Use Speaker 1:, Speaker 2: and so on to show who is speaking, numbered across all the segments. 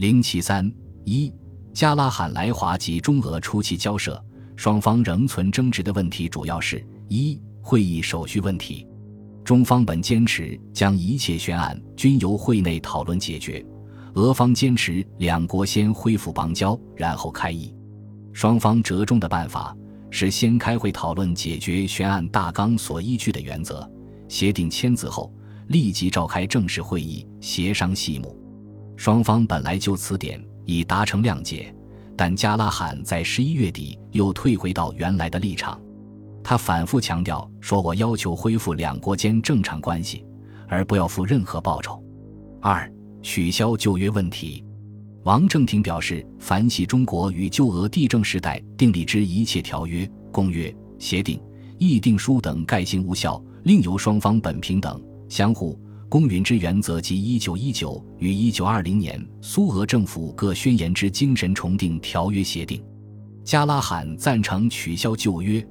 Speaker 1: 零七三一，加拉罕来华及中俄初期交涉，双方仍存争执的问题主要是：一、会议手续问题。中方本坚持将一切悬案均由会内讨论解决，俄方坚持两国先恢复邦交，然后开议。双方折中的办法是先开会讨论解决悬案大纲所依据的原则，协定签字后立即召开正式会议协商细目。双方本来就此点已达成谅解，但加拉罕在十一月底又退回到原来的立场。他反复强调说：“我要求恢复两国间正常关系，而不要付任何报酬。”二、取消旧约问题。王正廷表示，凡系中国与旧俄地政时代订立之一切条约、公约、协定、议定书等，概行无效，另由双方本平等、相互。公允之原则及一九一九与一九二零年苏俄政府各宣言之精神重订条约协定，加拉罕赞成取消旧约，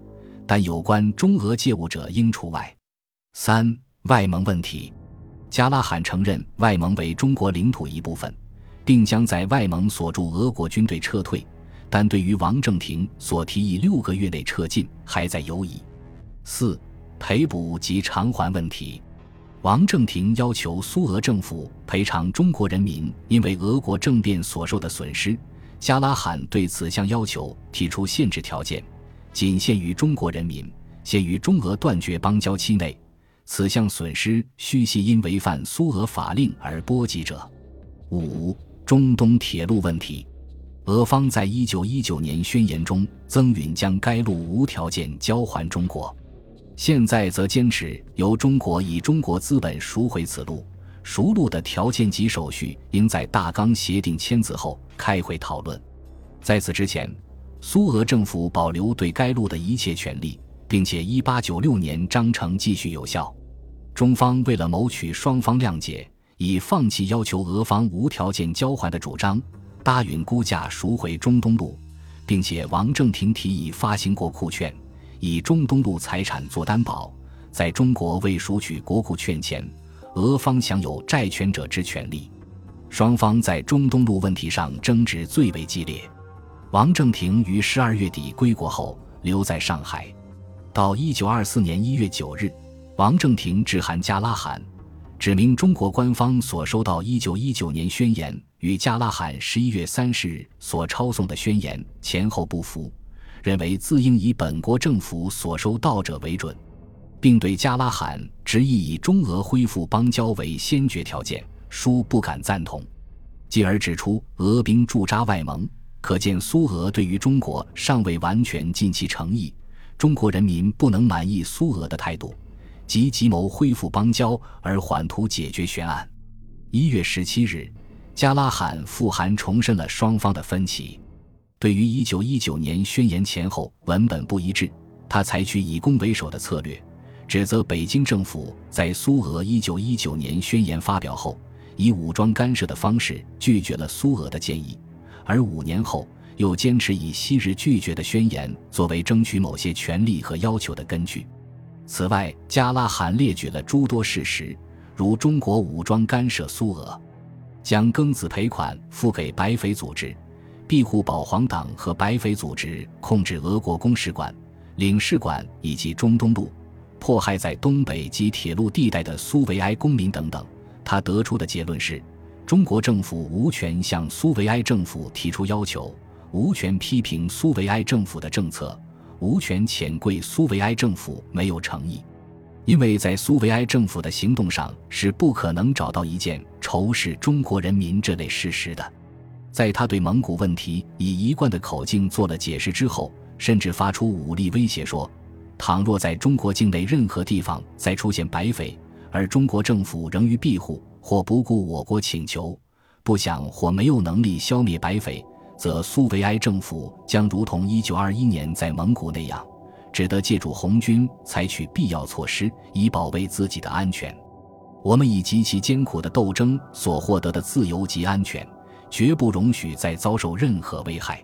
Speaker 1: 但有关中俄借务者应除外。三外蒙问题，加拉罕承认外蒙为中国领土一部分，并将在外蒙所驻俄国军队撤退，但对于王正廷所提议六个月内撤进还在犹疑。四赔补及偿还问题。王正廷要求苏俄政府赔偿中国人民因为俄国政变所受的损失。加拉罕对此项要求提出限制条件，仅限于中国人民，限于中俄断绝邦交期内。此项损失须系因违反苏俄法令而波及者。五、中东铁路问题，俄方在一九一九年宣言中增允将该路无条件交还中国。现在则坚持由中国以中国资本赎回此路，赎路的条件及手续应在大纲协定签字后开会讨论。在此之前，苏俄政府保留对该路的一切权利，并且1896年章程继续有效。中方为了谋取双方谅解，已放弃要求俄方无条件交还的主张，答允估价赎回中东路，并且王正廷提议发行国库券。以中东路财产做担保，在中国未赎取国库券前，俄方享有债权者之权利。双方在中东路问题上争执最为激烈。王正廷于十二月底归国后留在上海，到一九二四年一月九日，王正廷致函加拉罕，指明中国官方所收到一九一九年宣言与加拉罕十一月三十日所抄送的宣言前后不符。认为自应以本国政府所收到者为准，并对加拉罕执意以中俄恢复邦交为先决条件，殊不敢赞同。继而指出，俄兵驻扎外蒙，可见苏俄对于中国尚未完全尽其诚意。中国人民不能满意苏俄的态度，即急谋恢复邦交而缓图解决悬案。一月十七日，加拉罕复函重申了双方的分歧。对于一九一九年宣言前后文本不一致，他采取以攻为守的策略，指责北京政府在苏俄一九一九年宣言发表后，以武装干涉的方式拒绝了苏俄的建议，而五年后又坚持以昔日拒绝的宣言作为争取某些权利和要求的根据。此外，加拉罕列举了诸多事实，如中国武装干涉苏俄，将庚子赔款付给白匪组织。庇护保皇党和白匪组织控制俄国公使馆、领事馆以及中东路，迫害在东北及铁路地带的苏维埃公民等等。他得出的结论是：中国政府无权向苏维埃政府提出要求，无权批评苏维埃政府的政策，无权谴贵苏维埃政府没有诚意，因为在苏维埃政府的行动上是不可能找到一件仇视中国人民这类事实的。在他对蒙古问题以一贯的口径做了解释之后，甚至发出武力威胁说：“倘若在中国境内任何地方再出现白匪，而中国政府仍予庇护或不顾我国请求，不想或没有能力消灭白匪，则苏维埃政府将如同1921年在蒙古那样，只得借助红军采取必要措施以保卫自己的安全。我们以极其艰苦的斗争所获得的自由及安全。”绝不容许再遭受任何危害。